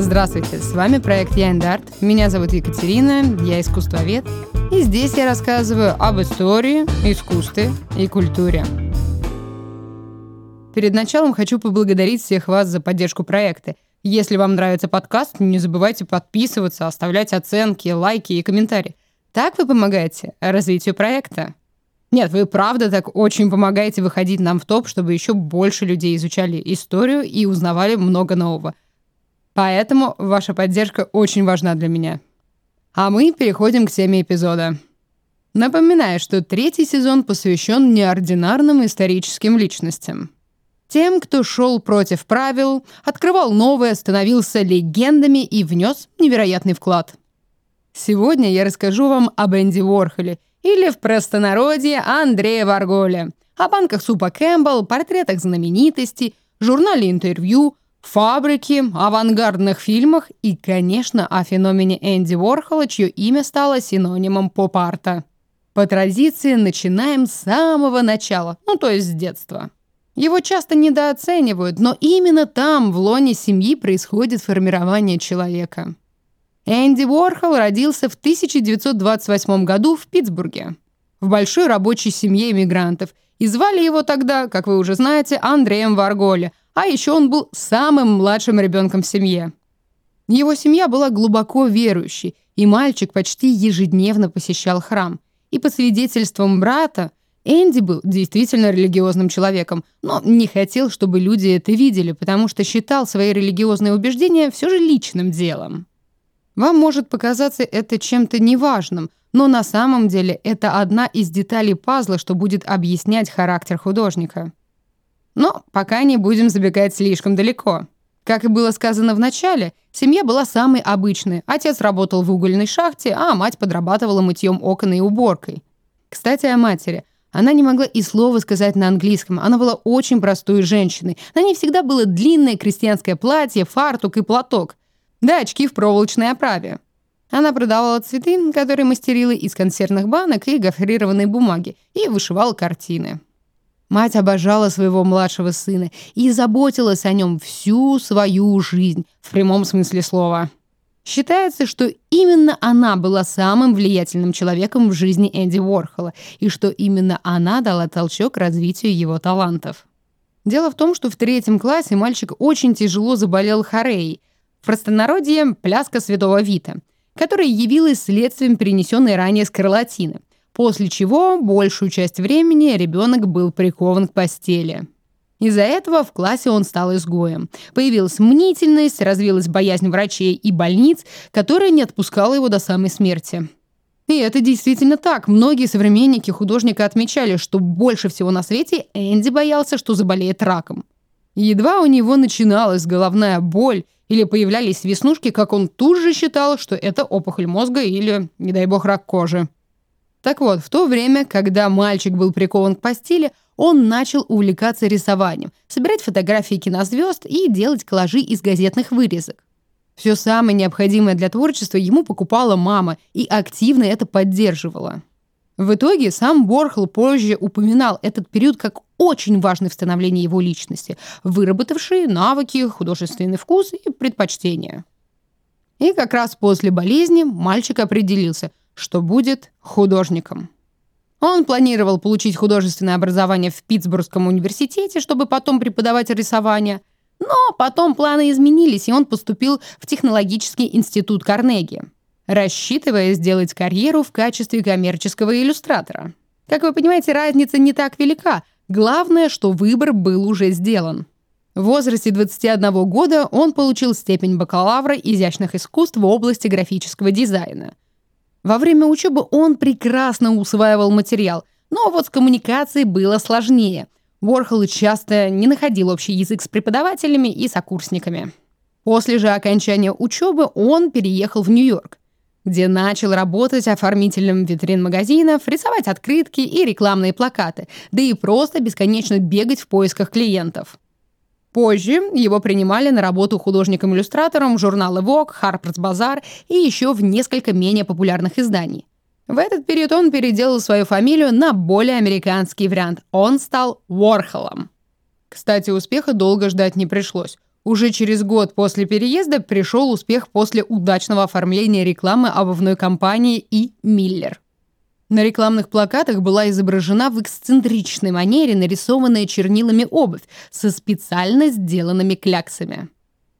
Здравствуйте, с вами проект Я Арт. Меня зовут Екатерина, я искусствовед. И здесь я рассказываю об истории, искусстве и культуре. Перед началом хочу поблагодарить всех вас за поддержку проекта. Если вам нравится подкаст, не забывайте подписываться, оставлять оценки, лайки и комментарии. Так вы помогаете развитию проекта. Нет, вы правда так очень помогаете выходить нам в топ, чтобы еще больше людей изучали историю и узнавали много нового. Поэтому ваша поддержка очень важна для меня. А мы переходим к теме эпизода. Напоминаю, что третий сезон посвящен неординарным историческим личностям. Тем, кто шел против правил, открывал новое, становился легендами и внес невероятный вклад. Сегодня я расскажу вам об Энди Уорхоле – или в простонародье Андрея Варголя, о банках супа Кэмпбелл, портретах знаменитостей, журнале интервью, фабрике, авангардных фильмах и, конечно, о феномене Энди Уорхола, чье имя стало синонимом поп-арта. По традиции начинаем с самого начала, ну то есть с детства. Его часто недооценивают, но именно там, в лоне семьи, происходит формирование человека. Энди Уорхол родился в 1928 году в Питтсбурге, в большой рабочей семье иммигрантов, и звали его тогда, как вы уже знаете, Андреем Варголи, а еще он был самым младшим ребенком в семье. Его семья была глубоко верующей, и мальчик почти ежедневно посещал храм. И по свидетельствам брата, Энди был действительно религиозным человеком, но не хотел, чтобы люди это видели, потому что считал свои религиозные убеждения все же личным делом. Вам может показаться это чем-то неважным, но на самом деле это одна из деталей пазла, что будет объяснять характер художника. Но пока не будем забегать слишком далеко. Как и было сказано в начале, семья была самой обычной. Отец работал в угольной шахте, а мать подрабатывала мытьем окон и уборкой. Кстати, о матери. Она не могла и слова сказать на английском. Она была очень простой женщиной. На ней всегда было длинное крестьянское платье, фартук и платок да очки в проволочной оправе. Она продавала цветы, которые мастерила из консервных банок и гофрированной бумаги, и вышивала картины. Мать обожала своего младшего сына и заботилась о нем всю свою жизнь, в прямом смысле слова. Считается, что именно она была самым влиятельным человеком в жизни Энди Уорхола, и что именно она дала толчок развитию его талантов. Дело в том, что в третьем классе мальчик очень тяжело заболел хореей, в простонародье – пляска святого Вита, которая явилась следствием перенесенной ранее скарлатины, после чего большую часть времени ребенок был прикован к постели. Из-за этого в классе он стал изгоем. Появилась мнительность, развилась боязнь врачей и больниц, которая не отпускала его до самой смерти. И это действительно так. Многие современники художника отмечали, что больше всего на свете Энди боялся, что заболеет раком. Едва у него начиналась головная боль или появлялись веснушки, как он тут же считал, что это опухоль мозга или, не дай бог, рак кожи. Так вот, в то время, когда мальчик был прикован к постели, он начал увлекаться рисованием, собирать фотографии кинозвезд и делать коллажи из газетных вырезок. Все самое необходимое для творчества ему покупала мама и активно это поддерживала. В итоге сам Борхл позже упоминал этот период как очень важный в становлении его личности, выработавший навыки, художественный вкус и предпочтения. И как раз после болезни мальчик определился, что будет художником. Он планировал получить художественное образование в Питтсбургском университете, чтобы потом преподавать рисование. Но потом планы изменились, и он поступил в технологический институт Карнеги рассчитывая сделать карьеру в качестве коммерческого иллюстратора. Как вы понимаете, разница не так велика. Главное, что выбор был уже сделан. В возрасте 21 года он получил степень бакалавра изящных искусств в области графического дизайна. Во время учебы он прекрасно усваивал материал, но вот с коммуникацией было сложнее. Ворхол часто не находил общий язык с преподавателями и сокурсниками. После же окончания учебы он переехал в Нью-Йорк где начал работать оформителем витрин магазинов, рисовать открытки и рекламные плакаты, да и просто бесконечно бегать в поисках клиентов. Позже его принимали на работу художником-иллюстратором журналы Vogue, Harper's Bazaar и еще в несколько менее популярных изданий. В этот период он переделал свою фамилию на более американский вариант. Он стал Уорхолом. Кстати, успеха долго ждать не пришлось. Уже через год после переезда пришел успех после удачного оформления рекламы обувной компании И. Миллер. На рекламных плакатах была изображена в эксцентричной манере нарисованная чернилами обувь со специально сделанными кляксами.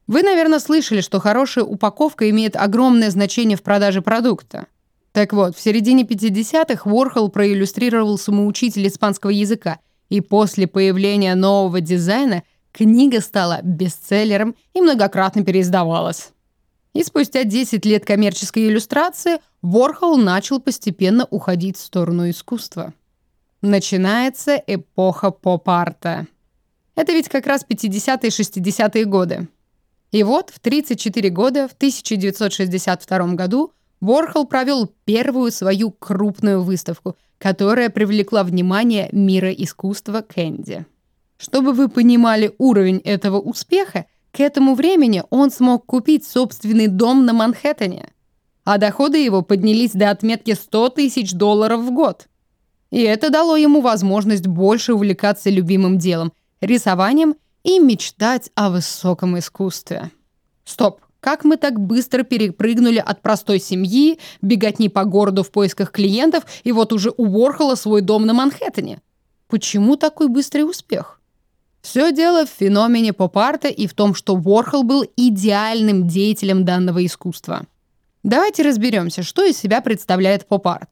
Вы, наверное, слышали, что хорошая упаковка имеет огромное значение в продаже продукта. Так вот, в середине 50-х Уорхол проиллюстрировал самоучитель испанского языка, и после появления нового дизайна книга стала бестселлером и многократно переиздавалась. И спустя 10 лет коммерческой иллюстрации Ворхол начал постепенно уходить в сторону искусства. Начинается эпоха поп-арта. Это ведь как раз 50-е и 60-е годы. И вот в 34 года, в 1962 году, Ворхол провел первую свою крупную выставку, которая привлекла внимание мира искусства Кэнди. Чтобы вы понимали уровень этого успеха, к этому времени он смог купить собственный дом на Манхэттене, а доходы его поднялись до отметки 100 тысяч долларов в год. И это дало ему возможность больше увлекаться любимым делом – рисованием и мечтать о высоком искусстве. Стоп, как мы так быстро перепрыгнули от простой семьи, беготни по городу в поисках клиентов, и вот уже у свой дом на Манхэттене? Почему такой быстрый успех? Все дело в феномене поп-арта и в том, что Ворхол был идеальным деятелем данного искусства. Давайте разберемся, что из себя представляет поп-арт.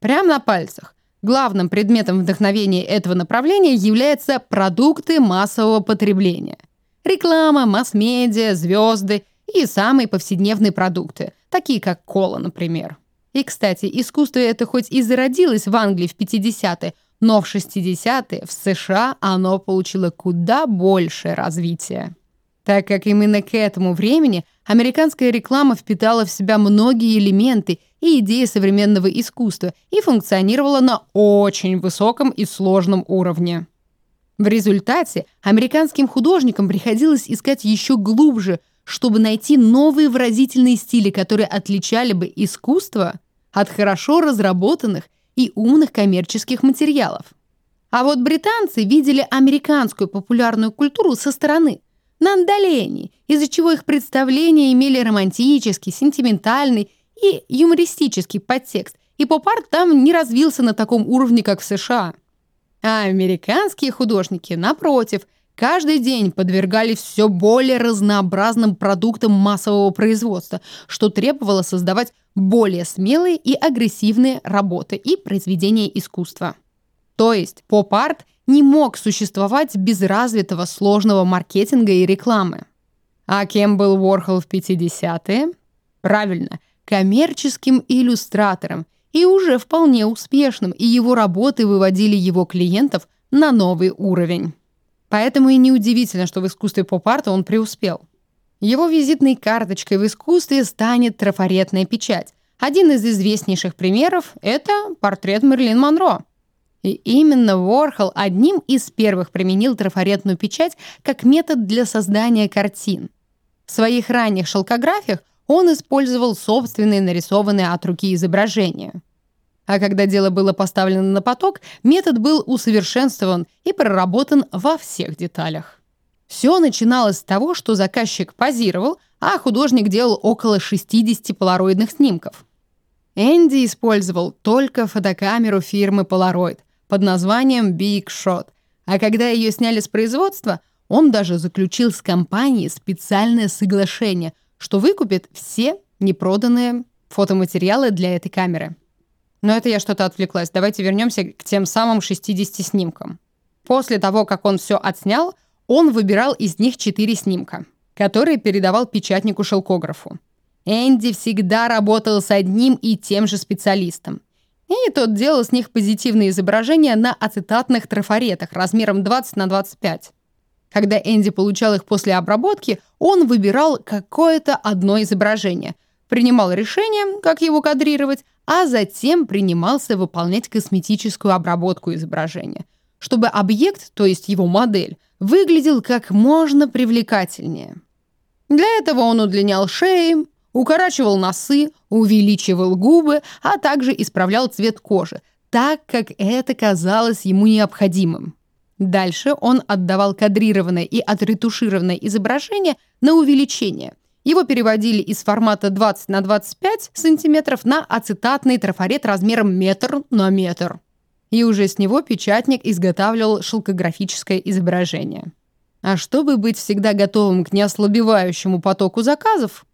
Прямо на пальцах. Главным предметом вдохновения этого направления являются продукты массового потребления. Реклама, масс-медиа, звезды и самые повседневные продукты, такие как кола, например. И, кстати, искусство это хоть и зародилось в Англии в 50-е, но в 60-е в США оно получило куда большее развитие. Так как именно к этому времени американская реклама впитала в себя многие элементы и идеи современного искусства и функционировала на очень высоком и сложном уровне. В результате американским художникам приходилось искать еще глубже, чтобы найти новые выразительные стили, которые отличали бы искусство от хорошо разработанных и умных коммерческих материалов. А вот британцы видели американскую популярную культуру со стороны, на отдалении, из-за чего их представления имели романтический, сентиментальный и юмористический подтекст, и поп-арт там не развился на таком уровне, как в США. А американские художники, напротив, каждый день подвергались все более разнообразным продуктам массового производства, что требовало создавать более смелые и агрессивные работы и произведения искусства. То есть поп-арт не мог существовать без развитого сложного маркетинга и рекламы. А кем был Уорхол в 50-е? Правильно, коммерческим иллюстратором и уже вполне успешным, и его работы выводили его клиентов на новый уровень. Поэтому и неудивительно, что в искусстве поп-арта он преуспел. Его визитной карточкой в искусстве станет трафаретная печать. Один из известнейших примеров – это портрет Мерлин Монро. И именно Ворхол одним из первых применил трафаретную печать как метод для создания картин. В своих ранних шелкографиях он использовал собственные нарисованные от руки изображения. А когда дело было поставлено на поток, метод был усовершенствован и проработан во всех деталях. Все начиналось с того, что заказчик позировал, а художник делал около 60 полароидных снимков. Энди использовал только фотокамеру фирмы Polaroid под названием Big Shot, а когда ее сняли с производства, он даже заключил с компанией специальное соглашение, что выкупит все непроданные фотоматериалы для этой камеры. Но это я что-то отвлеклась. Давайте вернемся к тем самым 60 снимкам. После того, как он все отснял, он выбирал из них четыре снимка, которые передавал печатнику-шелкографу. Энди всегда работал с одним и тем же специалистом. И тот делал с них позитивные изображения на ацетатных трафаретах размером 20 на 25. Когда Энди получал их после обработки, он выбирал какое-то одно изображение, принимал решение, как его кадрировать, а затем принимался выполнять косметическую обработку изображения, чтобы объект, то есть его модель, выглядел как можно привлекательнее. Для этого он удлинял шеи, укорачивал носы, увеличивал губы, а также исправлял цвет кожи, так как это казалось ему необходимым. Дальше он отдавал кадрированное и отретушированное изображение на увеличение. Его переводили из формата 20 на 25 сантиметров на ацетатный трафарет размером метр на метр. И уже с него печатник изготавливал шелкографическое изображение. А чтобы быть всегда готовым к неослабевающему потоку заказов,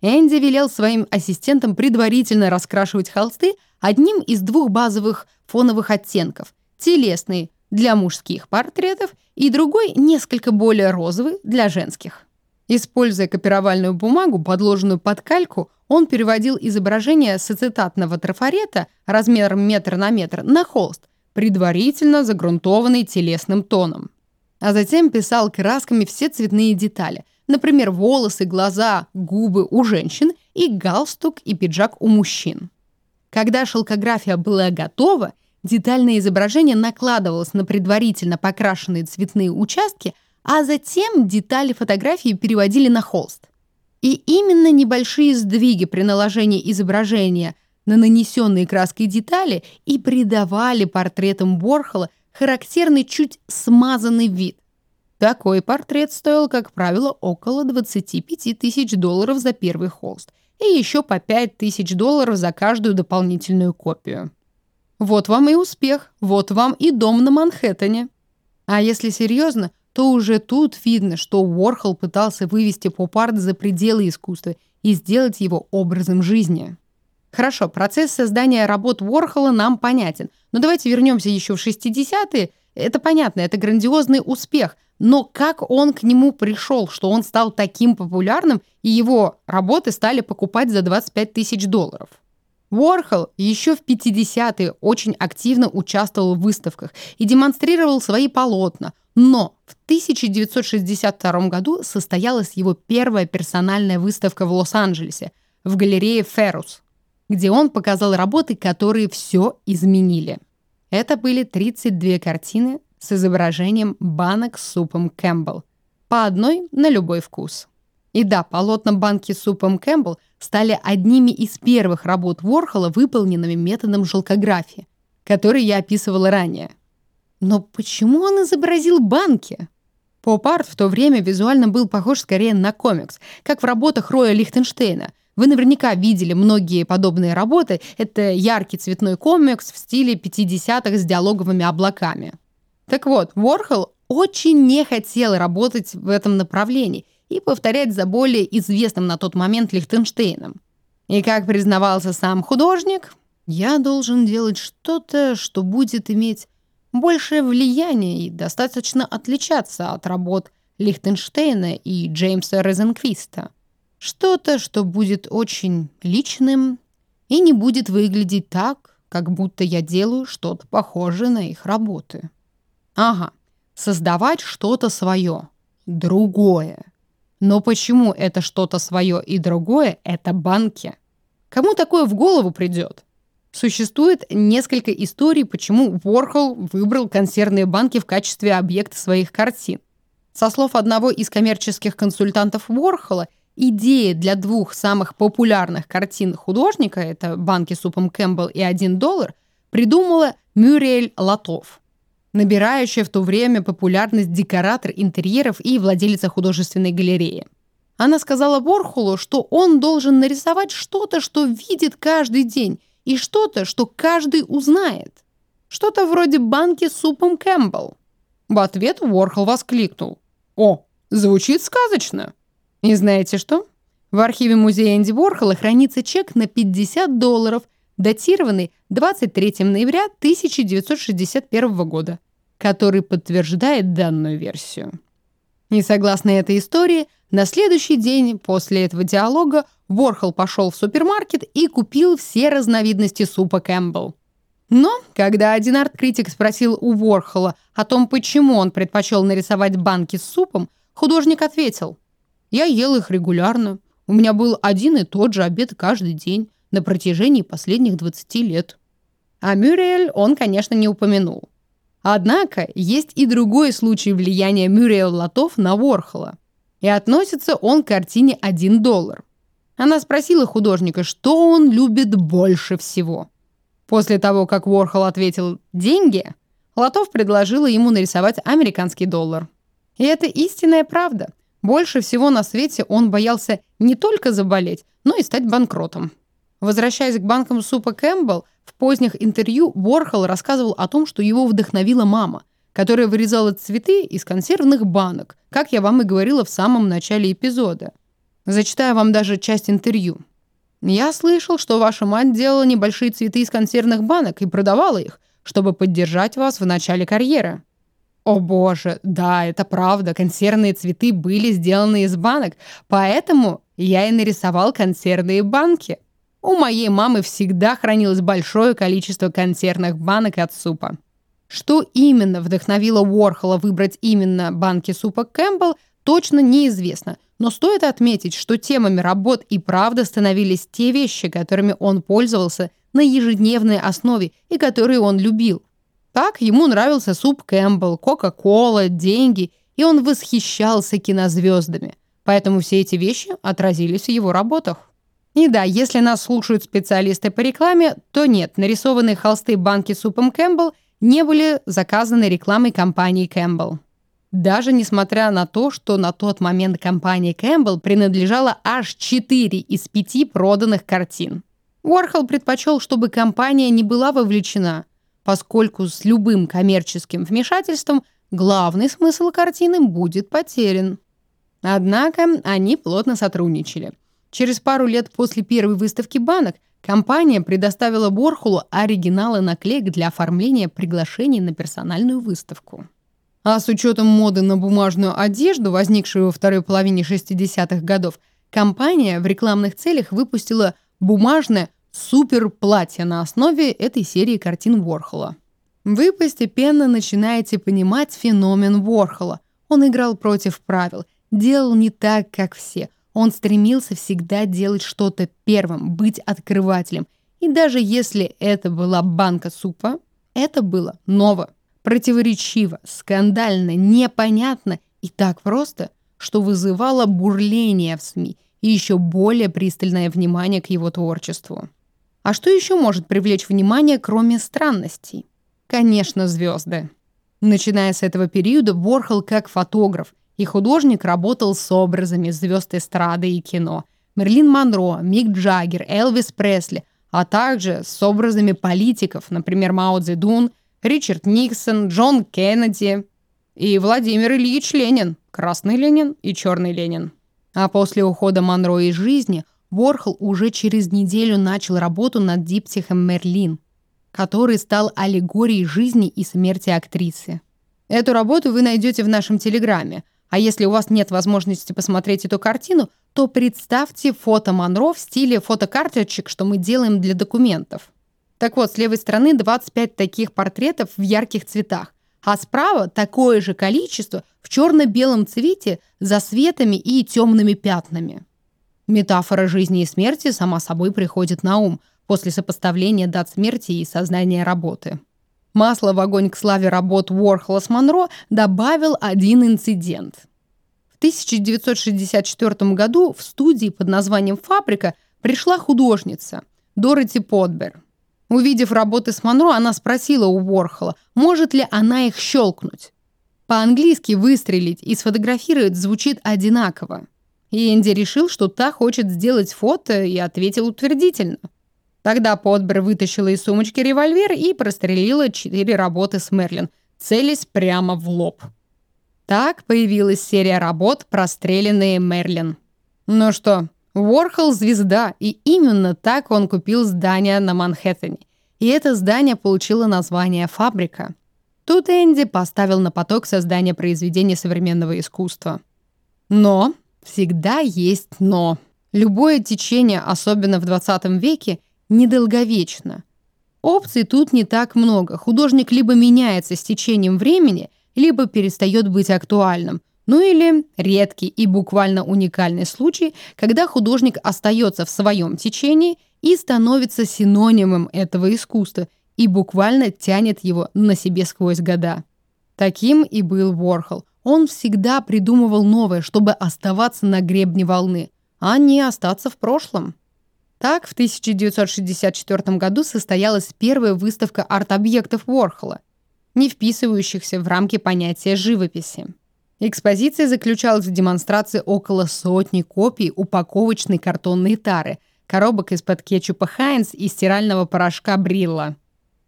Энди велел своим ассистентам предварительно раскрашивать холсты одним из двух базовых фоновых оттенков – телесный для мужских портретов и другой несколько более розовый для женских. Используя копировальную бумагу, подложенную под кальку, он переводил изображение с ацетатного трафарета размером метр на метр на холст, предварительно загрунтованный телесным тоном. А затем писал красками все цветные детали, например, волосы, глаза, губы у женщин и галстук и пиджак у мужчин. Когда шелкография была готова, детальное изображение накладывалось на предварительно покрашенные цветные участки, а затем детали фотографии переводили на холст. И именно небольшие сдвиги при наложении изображения на нанесенные краской детали и придавали портретам Борхола характерный чуть смазанный вид. Такой портрет стоил, как правило, около 25 тысяч долларов за первый холст и еще по 5 тысяч долларов за каждую дополнительную копию. Вот вам и успех, вот вам и дом на Манхэттене. А если серьезно, то уже тут видно, что Уорхол пытался вывести поп-арт за пределы искусства и сделать его образом жизни. Хорошо, процесс создания работ Уорхола нам понятен, но давайте вернемся еще в 60-е. Это понятно, это грандиозный успех – но как он к нему пришел, что он стал таким популярным, и его работы стали покупать за 25 тысяч долларов? Уорхол еще в 50-е очень активно участвовал в выставках и демонстрировал свои полотна, но в 1962 году состоялась его первая персональная выставка в Лос-Анджелесе в галерее Феррус, где он показал работы, которые все изменили. Это были 32 картины с изображением банок с супом Кэмпбелл. По одной на любой вкус. И да, полотна банки с супом Кэмпбелл стали одними из первых работ Ворхола, выполненными методом шелкографии, который я описывала ранее. Но почему он изобразил банки? Поп-арт в то время визуально был похож скорее на комикс, как в работах Роя Лихтенштейна. Вы наверняка видели многие подобные работы. Это яркий цветной комикс в стиле 50-х с диалоговыми облаками. Так вот, Ворхол очень не хотел работать в этом направлении и повторять за более известным на тот момент Лихтенштейном. И как признавался сам художник, я должен делать что-то, что будет иметь большее влияние и достаточно отличаться от работ Лихтенштейна и Джеймса Розенквиста. Что-то, что будет очень личным и не будет выглядеть так, как будто я делаю что-то похожее на их работы. Ага, создавать что-то свое, другое. Но почему это что-то свое и другое – это банки? Кому такое в голову придет? Существует несколько историй, почему Ворхол выбрал консервные банки в качестве объекта своих картин. Со слов одного из коммерческих консультантов Ворхола, идея для двух самых популярных картин художника – это «Банки супом Кэмпбелл» и «Один доллар» – придумала Мюриэль Латов набирающая в то время популярность декоратор интерьеров и владелица художественной галереи. Она сказала Борхулу, что он должен нарисовать что-то, что видит каждый день, и что-то, что каждый узнает. Что-то вроде банки с супом Кэмпбелл. В ответ Ворхол воскликнул. «О, звучит сказочно!» И знаете что? В архиве музея Энди Ворхола хранится чек на 50 долларов, датированный 23 ноября 1961 года который подтверждает данную версию. И согласно этой истории, на следующий день после этого диалога Ворхол пошел в супермаркет и купил все разновидности супа Кэмпбелл. Но, когда один арт-критик спросил у Ворхола о том, почему он предпочел нарисовать банки с супом, художник ответил, «Я ел их регулярно. У меня был один и тот же обед каждый день на протяжении последних 20 лет». А Мюрриэль он, конечно, не упомянул. Однако есть и другой случай влияния Мюррея Лотов на Ворхола. И относится он к картине «Один доллар». Она спросила художника, что он любит больше всего. После того, как Ворхол ответил «деньги», Лотов предложила ему нарисовать американский доллар. И это истинная правда. Больше всего на свете он боялся не только заболеть, но и стать банкротом. Возвращаясь к банкам супа Кэмпбелл, в поздних интервью Борхол рассказывал о том, что его вдохновила мама, которая вырезала цветы из консервных банок, как я вам и говорила в самом начале эпизода. Зачитаю вам даже часть интервью. «Я слышал, что ваша мать делала небольшие цветы из консервных банок и продавала их, чтобы поддержать вас в начале карьеры. О боже, да, это правда, консервные цветы были сделаны из банок, поэтому я и нарисовал консервные банки. У моей мамы всегда хранилось большое количество консервных банок от супа. Что именно вдохновило Уорхола выбрать именно банки супа Кэмпбелл, точно неизвестно, но стоит отметить, что темами работ и правда становились те вещи, которыми он пользовался на ежедневной основе и которые он любил. Так ему нравился суп Кэмпбелл, Кока-Кола, деньги, и он восхищался кинозвездами. Поэтому все эти вещи отразились в его работах. И да, если нас слушают специалисты по рекламе, то нет, нарисованные холсты банки с супом Кэмпбелл не были заказаны рекламой компании Кэмпбелл. Даже несмотря на то, что на тот момент компании Кэмпбелл принадлежало аж 4 из 5 проданных картин. Уорхол предпочел, чтобы компания не была вовлечена, поскольку с любым коммерческим вмешательством главный смысл картины будет потерян. Однако они плотно сотрудничали. Через пару лет после первой выставки банок компания предоставила Борхулу оригиналы наклеек для оформления приглашений на персональную выставку. А с учетом моды на бумажную одежду, возникшей во второй половине 60-х годов, компания в рекламных целях выпустила бумажное супер-платье на основе этой серии картин Ворхола. Вы постепенно начинаете понимать феномен Ворхола. Он играл против правил, делал не так, как все. Он стремился всегда делать что-то первым, быть открывателем. И даже если это была банка супа, это было ново, противоречиво, скандально, непонятно и так просто, что вызывало бурление в СМИ и еще более пристальное внимание к его творчеству. А что еще может привлечь внимание, кроме странностей? Конечно, звезды. Начиная с этого периода, Ворхол как фотограф и художник работал с образами звезд эстрады и кино. Мерлин Монро, Мик Джаггер, Элвис Пресли, а также с образами политиков, например, Мао Цзэдун, Ричард Никсон, Джон Кеннеди и Владимир Ильич Ленин, Красный Ленин и Черный Ленин. А после ухода Монро из жизни – Ворхол уже через неделю начал работу над диптихом «Мерлин», который стал аллегорией жизни и смерти актрисы. Эту работу вы найдете в нашем Телеграме, а если у вас нет возможности посмотреть эту картину, то представьте фото Монро в стиле фотокарточек, что мы делаем для документов. Так вот, с левой стороны 25 таких портретов в ярких цветах, а справа такое же количество в черно-белом цвете за светами и темными пятнами. Метафора жизни и смерти сама собой приходит на ум после сопоставления дат смерти и сознания работы. Масло в огонь к славе работ Уорхола с Монро добавил один инцидент. В 1964 году в студии под названием «Фабрика» пришла художница Дороти Подбер. Увидев работы с Монро, она спросила у Уорхола, может ли она их щелкнуть. По-английски «выстрелить» и «сфотографировать» звучит одинаково. И Энди решил, что та хочет сделать фото, и ответил утвердительно. Тогда Подбер вытащила из сумочки револьвер и прострелила четыре работы с Мерлин, целясь прямо в лоб. Так появилась серия работ «Простреленные Мерлин». Ну что, Уорхол – звезда, и именно так он купил здание на Манхэттене. И это здание получило название «Фабрика». Тут Энди поставил на поток создания произведений современного искусства. Но Всегда есть «но». Любое течение, особенно в 20 веке, недолговечно. Опций тут не так много. Художник либо меняется с течением времени, либо перестает быть актуальным. Ну или редкий и буквально уникальный случай, когда художник остается в своем течении и становится синонимом этого искусства и буквально тянет его на себе сквозь года. Таким и был Ворхол. Он всегда придумывал новое, чтобы оставаться на гребне волны, а не остаться в прошлом. Так, в 1964 году состоялась первая выставка арт-объектов Уорхола. не вписывающихся в рамки понятия живописи. Экспозиция заключалась в демонстрации около сотни копий упаковочной картонной тары, коробок из-под кетчупа Хайнс и стирального порошка Брилла.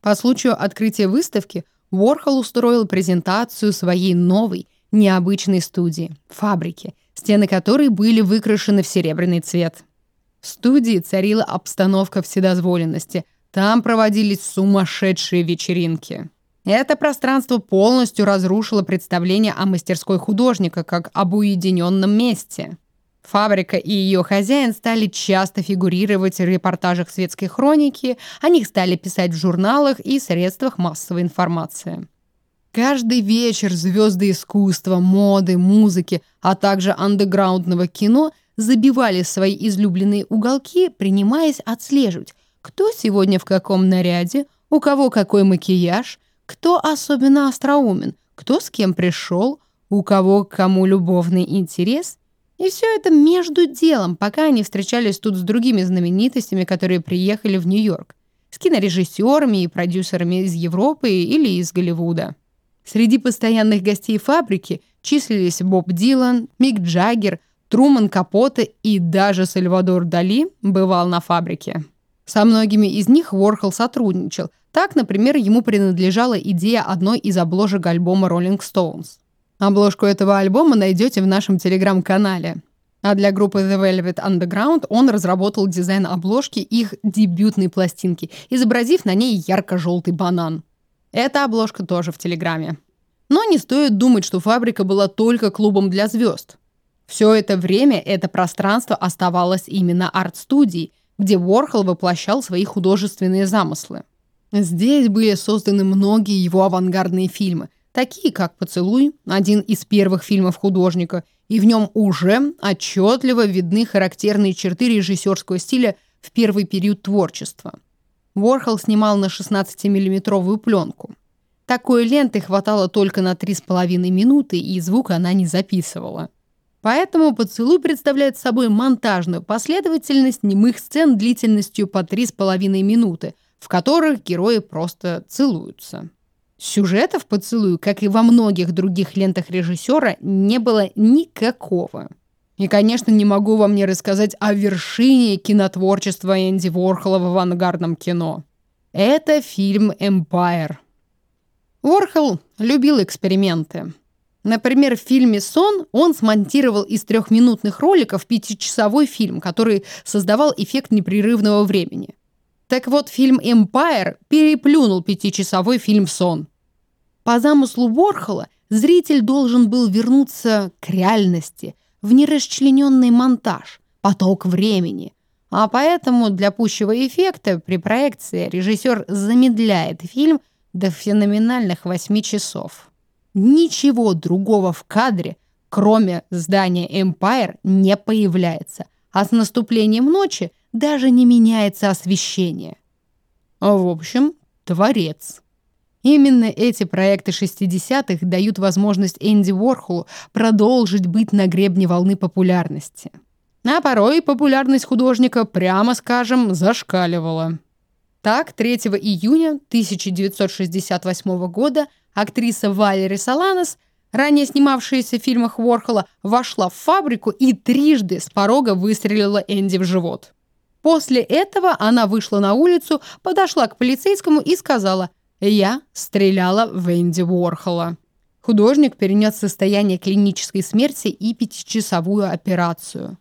По случаю открытия выставки Уорхол устроил презентацию своей новой, необычной студии, фабрики, стены которой были выкрашены в серебряный цвет. В студии царила обстановка вседозволенности. Там проводились сумасшедшие вечеринки. Это пространство полностью разрушило представление о мастерской художника как об уединенном месте. Фабрика и ее хозяин стали часто фигурировать в репортажах светской хроники, о них стали писать в журналах и средствах массовой информации. Каждый вечер звезды искусства, моды, музыки, а также андеграундного кино забивали свои излюбленные уголки, принимаясь отслеживать, кто сегодня в каком наряде, у кого какой макияж, кто особенно остроумен, кто с кем пришел, у кого к кому любовный интерес. И все это между делом, пока они встречались тут с другими знаменитостями, которые приехали в Нью-Йорк, с кинорежиссерами и продюсерами из Европы или из Голливуда. Среди постоянных гостей фабрики числились Боб Дилан, Мик Джаггер – Труман Капоте и даже Сальвадор Дали бывал на фабрике. Со многими из них Уорхол сотрудничал. Так, например, ему принадлежала идея одной из обложек альбома Rolling Stones. Обложку этого альбома найдете в нашем телеграм-канале. А для группы The Velvet Underground он разработал дизайн обложки их дебютной пластинки, изобразив на ней ярко-желтый банан. Эта обложка тоже в Телеграме. Но не стоит думать, что фабрика была только клубом для звезд. Все это время это пространство оставалось именно арт-студией, где Уорхол воплощал свои художественные замыслы. Здесь были созданы многие его авангардные фильмы, такие как «Поцелуй», один из первых фильмов художника, и в нем уже отчетливо видны характерные черты режиссерского стиля в первый период творчества. Уорхол снимал на 16-миллиметровую пленку. Такой ленты хватало только на 3,5 минуты, и звук она не записывала. Поэтому поцелуй представляет собой монтажную последовательность немых сцен длительностью по 3,5 минуты, в которых герои просто целуются. Сюжета в поцелую, как и во многих других лентах режиссера, не было никакого. И, конечно, не могу вам не рассказать о вершине кинотворчества Энди Ворхола в авангардном кино. Это фильм «Эмпайр». Ворхол любил эксперименты. Например, в фильме «Сон» он смонтировал из трехминутных роликов пятичасовой фильм, который создавал эффект непрерывного времени. Так вот, фильм «Эмпайр» переплюнул пятичасовой фильм «Сон». По замыслу Ворхола зритель должен был вернуться к реальности, в нерасчлененный монтаж, поток времени. А поэтому для пущего эффекта при проекции режиссер замедляет фильм до феноменальных 8 часов. Ничего другого в кадре, кроме здания Empire, не появляется, а с наступлением ночи даже не меняется освещение. В общем, творец. Именно эти проекты 60-х дают возможность Энди Уорхолу продолжить быть на гребне волны популярности. А порой популярность художника, прямо скажем, зашкаливала. Так, 3 июня 1968 года актриса Валери Саланес, ранее снимавшаяся в фильмах Уорхола, вошла в фабрику и трижды с порога выстрелила Энди в живот. После этого она вышла на улицу, подошла к полицейскому и сказала «Я стреляла в Энди Уорхола». Художник перенес состояние клинической смерти и пятичасовую операцию.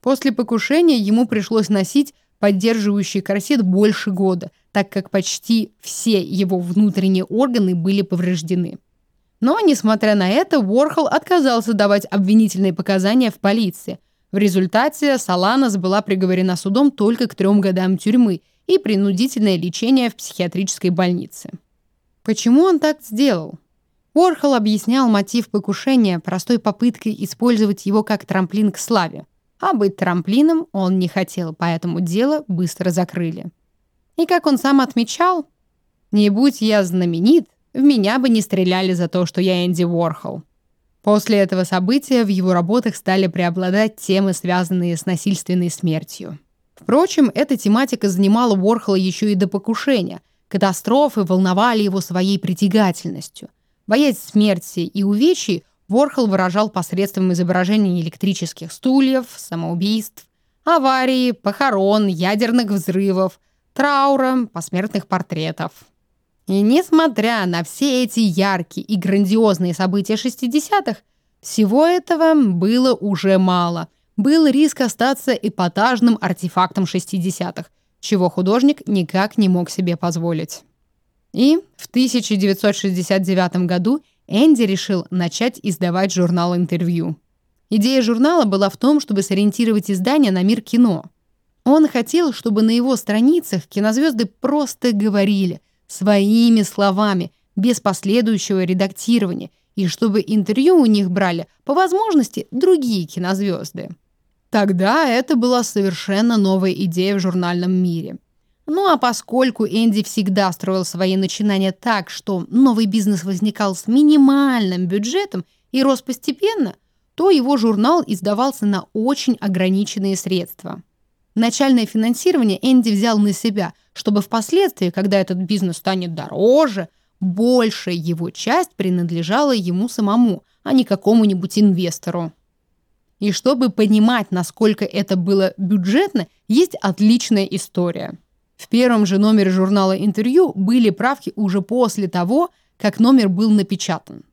После покушения ему пришлось носить поддерживающий корсет больше года, так как почти все его внутренние органы были повреждены. Но, несмотря на это, Уорхол отказался давать обвинительные показания в полиции. В результате Саланас была приговорена судом только к трем годам тюрьмы и принудительное лечение в психиатрической больнице. Почему он так сделал? Уорхол объяснял мотив покушения простой попыткой использовать его как трамплин к славе. А быть трамплином он не хотел, поэтому дело быстро закрыли. И как он сам отмечал, «Не будь я знаменит, в меня бы не стреляли за то, что я Энди Уорхол». После этого события в его работах стали преобладать темы, связанные с насильственной смертью. Впрочем, эта тематика занимала Уорхола еще и до покушения, Катастрофы волновали его своей притягательностью. Боясь смерти и увечий, Ворхол выражал посредством изображений электрических стульев, самоубийств, аварий, похорон, ядерных взрывов, траура, посмертных портретов. И несмотря на все эти яркие и грандиозные события 60-х, всего этого было уже мало. Был риск остаться эпатажным артефактом 60-х, чего художник никак не мог себе позволить. И в 1969 году Энди решил начать издавать журнал интервью. Идея журнала была в том, чтобы сориентировать издание на мир кино. Он хотел, чтобы на его страницах кинозвезды просто говорили своими словами, без последующего редактирования, и чтобы интервью у них брали, по возможности, другие кинозвезды. Тогда это была совершенно новая идея в журнальном мире. Ну а поскольку Энди всегда строил свои начинания так, что новый бизнес возникал с минимальным бюджетом и рос постепенно, то его журнал издавался на очень ограниченные средства. Начальное финансирование Энди взял на себя, чтобы впоследствии, когда этот бизнес станет дороже, большая его часть принадлежала ему самому, а не какому-нибудь инвестору. И чтобы понимать, насколько это было бюджетно, есть отличная история. В первом же номере журнала «Интервью» были правки уже после того, как номер был напечатан.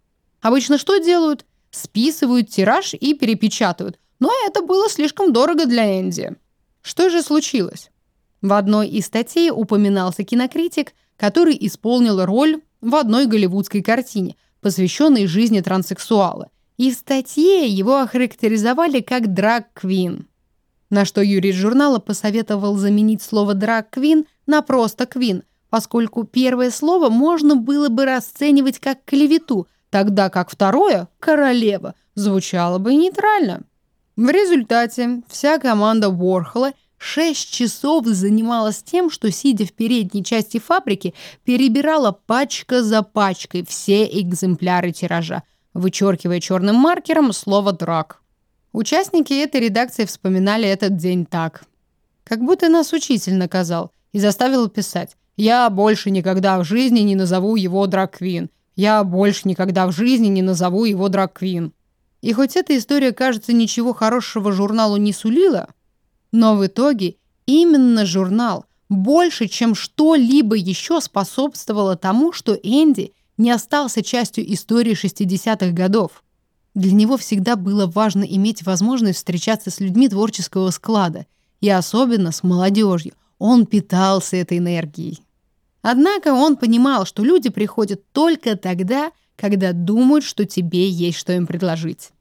Обычно что делают? Списывают тираж и перепечатывают. Но это было слишком дорого для Энди. Что же случилось? В одной из статей упоминался кинокритик, который исполнил роль в одной голливудской картине, посвященной жизни транссексуала. И в статье его охарактеризовали как драг-квин. На что юрист журнала посоветовал заменить слово драг-квин на просто квин, поскольку первое слово можно было бы расценивать как клевету, тогда как второе «королева» звучало бы нейтрально. В результате вся команда Уорхола шесть часов занималась тем, что, сидя в передней части фабрики, перебирала пачка за пачкой все экземпляры тиража, вычеркивая черным маркером слово «драк». Участники этой редакции вспоминали этот день так. Как будто нас учитель наказал и заставил писать «Я больше никогда в жизни не назову его драквин. Я больше никогда в жизни не назову его драквин». И хоть эта история, кажется, ничего хорошего журналу не сулила, но в итоге именно журнал больше, чем что-либо еще способствовало тому, что Энди не остался частью истории 60-х годов. Для него всегда было важно иметь возможность встречаться с людьми творческого склада, и особенно с молодежью. Он питался этой энергией. Однако он понимал, что люди приходят только тогда, когда думают, что тебе есть что им предложить.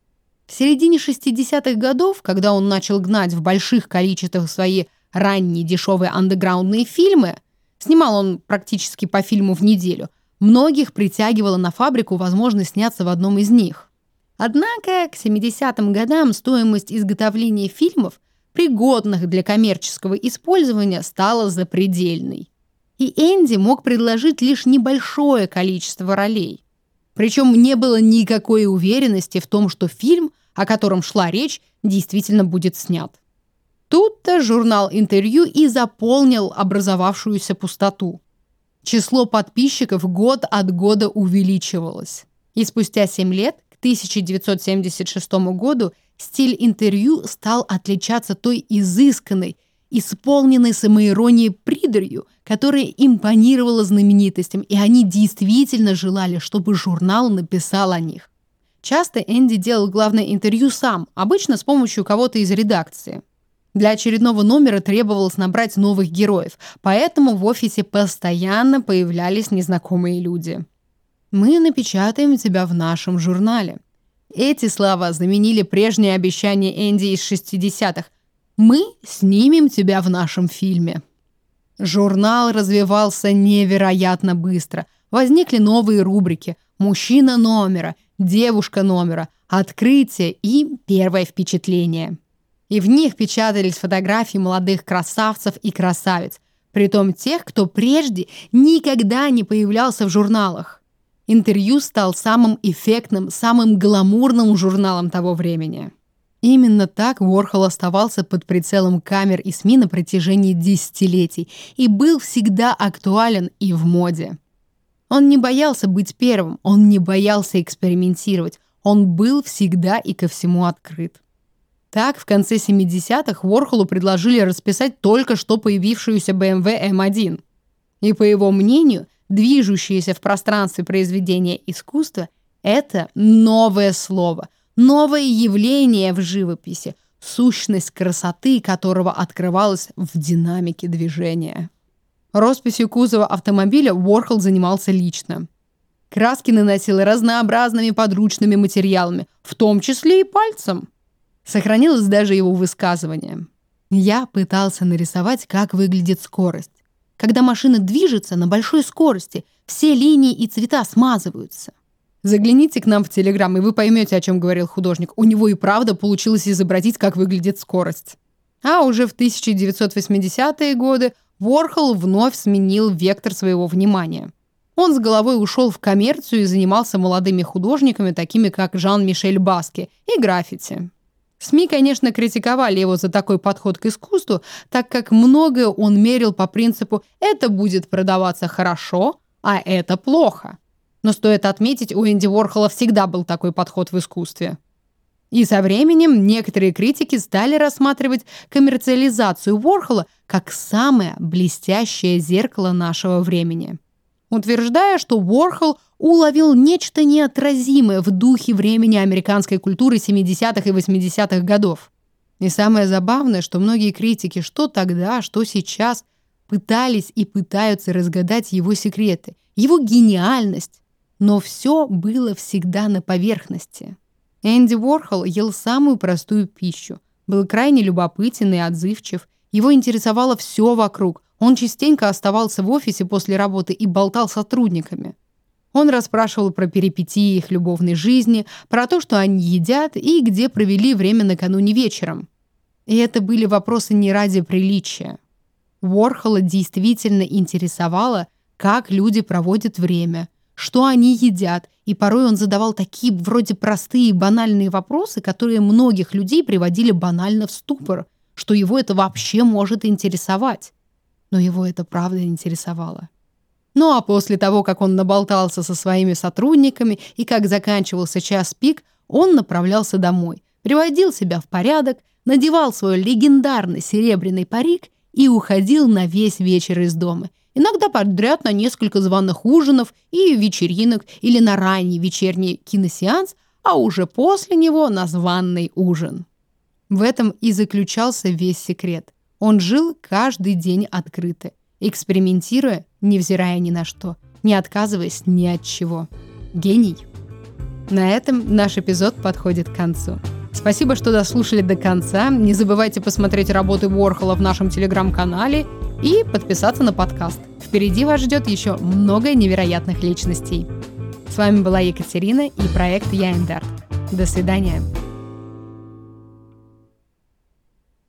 В середине 60-х годов, когда он начал гнать в больших количествах свои ранние дешевые андеграундные фильмы, снимал он практически по фильму в неделю, многих притягивала на фабрику возможность сняться в одном из них. Однако к 70-м годам стоимость изготовления фильмов, пригодных для коммерческого использования, стала запредельной. И Энди мог предложить лишь небольшое количество ролей. Причем не было никакой уверенности в том, что фильм, о котором шла речь, действительно будет снят. Тут-то журнал интервью и заполнил образовавшуюся пустоту. Число подписчиков год от года увеличивалось. И спустя 7 лет, к 1976 году, стиль интервью стал отличаться той изысканной, исполненной самоиронией придурью, которая импонировала знаменитостям, и они действительно желали, чтобы журнал написал о них. Часто Энди делал главное интервью сам, обычно с помощью кого-то из редакции. Для очередного номера требовалось набрать новых героев, поэтому в офисе постоянно появлялись незнакомые люди. «Мы напечатаем тебя в нашем журнале». Эти слова заменили прежние обещания Энди из 60-х – мы снимем тебя в нашем фильме. Журнал развивался невероятно быстро. Возникли новые рубрики «Мужчина номера», «Девушка номера», «Открытие» и «Первое впечатление». И в них печатались фотографии молодых красавцев и красавиц, притом тех, кто прежде никогда не появлялся в журналах. Интервью стал самым эффектным, самым гламурным журналом того времени. Именно так Уорхол оставался под прицелом камер и СМИ на протяжении десятилетий и был всегда актуален и в моде. Он не боялся быть первым, он не боялся экспериментировать, он был всегда и ко всему открыт. Так, в конце 70-х Уорхолу предложили расписать только что появившуюся BMW M1. И, по его мнению, движущееся в пространстве произведение искусства – это новое слово, новое явление в живописи, сущность красоты которого открывалась в динамике движения. Росписью кузова автомобиля Уорхол занимался лично. Краски наносил разнообразными подручными материалами, в том числе и пальцем. Сохранилось даже его высказывание. Я пытался нарисовать, как выглядит скорость. Когда машина движется на большой скорости, все линии и цвета смазываются. Загляните к нам в Телеграм, и вы поймете, о чем говорил художник. У него и правда получилось изобразить, как выглядит скорость. А уже в 1980-е годы Ворхол вновь сменил вектор своего внимания. Он с головой ушел в коммерцию и занимался молодыми художниками, такими как Жан-Мишель Баски, и граффити. СМИ, конечно, критиковали его за такой подход к искусству, так как многое он мерил по принципу «это будет продаваться хорошо, а это плохо». Но стоит отметить, у Энди Уорхола всегда был такой подход в искусстве. И со временем некоторые критики стали рассматривать коммерциализацию Уорхола как самое блестящее зеркало нашего времени утверждая, что Уорхол уловил нечто неотразимое в духе времени американской культуры 70-х и 80-х годов. И самое забавное, что многие критики, что тогда, что сейчас, пытались и пытаются разгадать его секреты, его гениальность. Но все было всегда на поверхности. Энди Уорхол ел самую простую пищу, был крайне любопытен и отзывчив, его интересовало все вокруг – он частенько оставался в офисе после работы и болтал с сотрудниками. Он расспрашивал про перипетии их любовной жизни, про то, что они едят и где провели время накануне вечером. И это были вопросы не ради приличия. Уорхола действительно интересовало, как люди проводят время, что они едят, и порой он задавал такие вроде простые банальные вопросы, которые многих людей приводили банально в ступор, что его это вообще может интересовать но его это правда интересовало. Ну а после того, как он наболтался со своими сотрудниками и как заканчивался час пик, он направлялся домой, приводил себя в порядок, надевал свой легендарный серебряный парик и уходил на весь вечер из дома. Иногда подряд на несколько званых ужинов и вечеринок или на ранний вечерний киносеанс, а уже после него на званный ужин. В этом и заключался весь секрет – он жил каждый день открыто, экспериментируя, невзирая ни на что, не отказываясь ни от чего. Гений. На этом наш эпизод подходит к концу. Спасибо, что дослушали до конца. Не забывайте посмотреть работы Уорхола в нашем телеграм-канале и подписаться на подкаст. Впереди вас ждет еще много невероятных личностей. С вами была Екатерина и проект Я До свидания.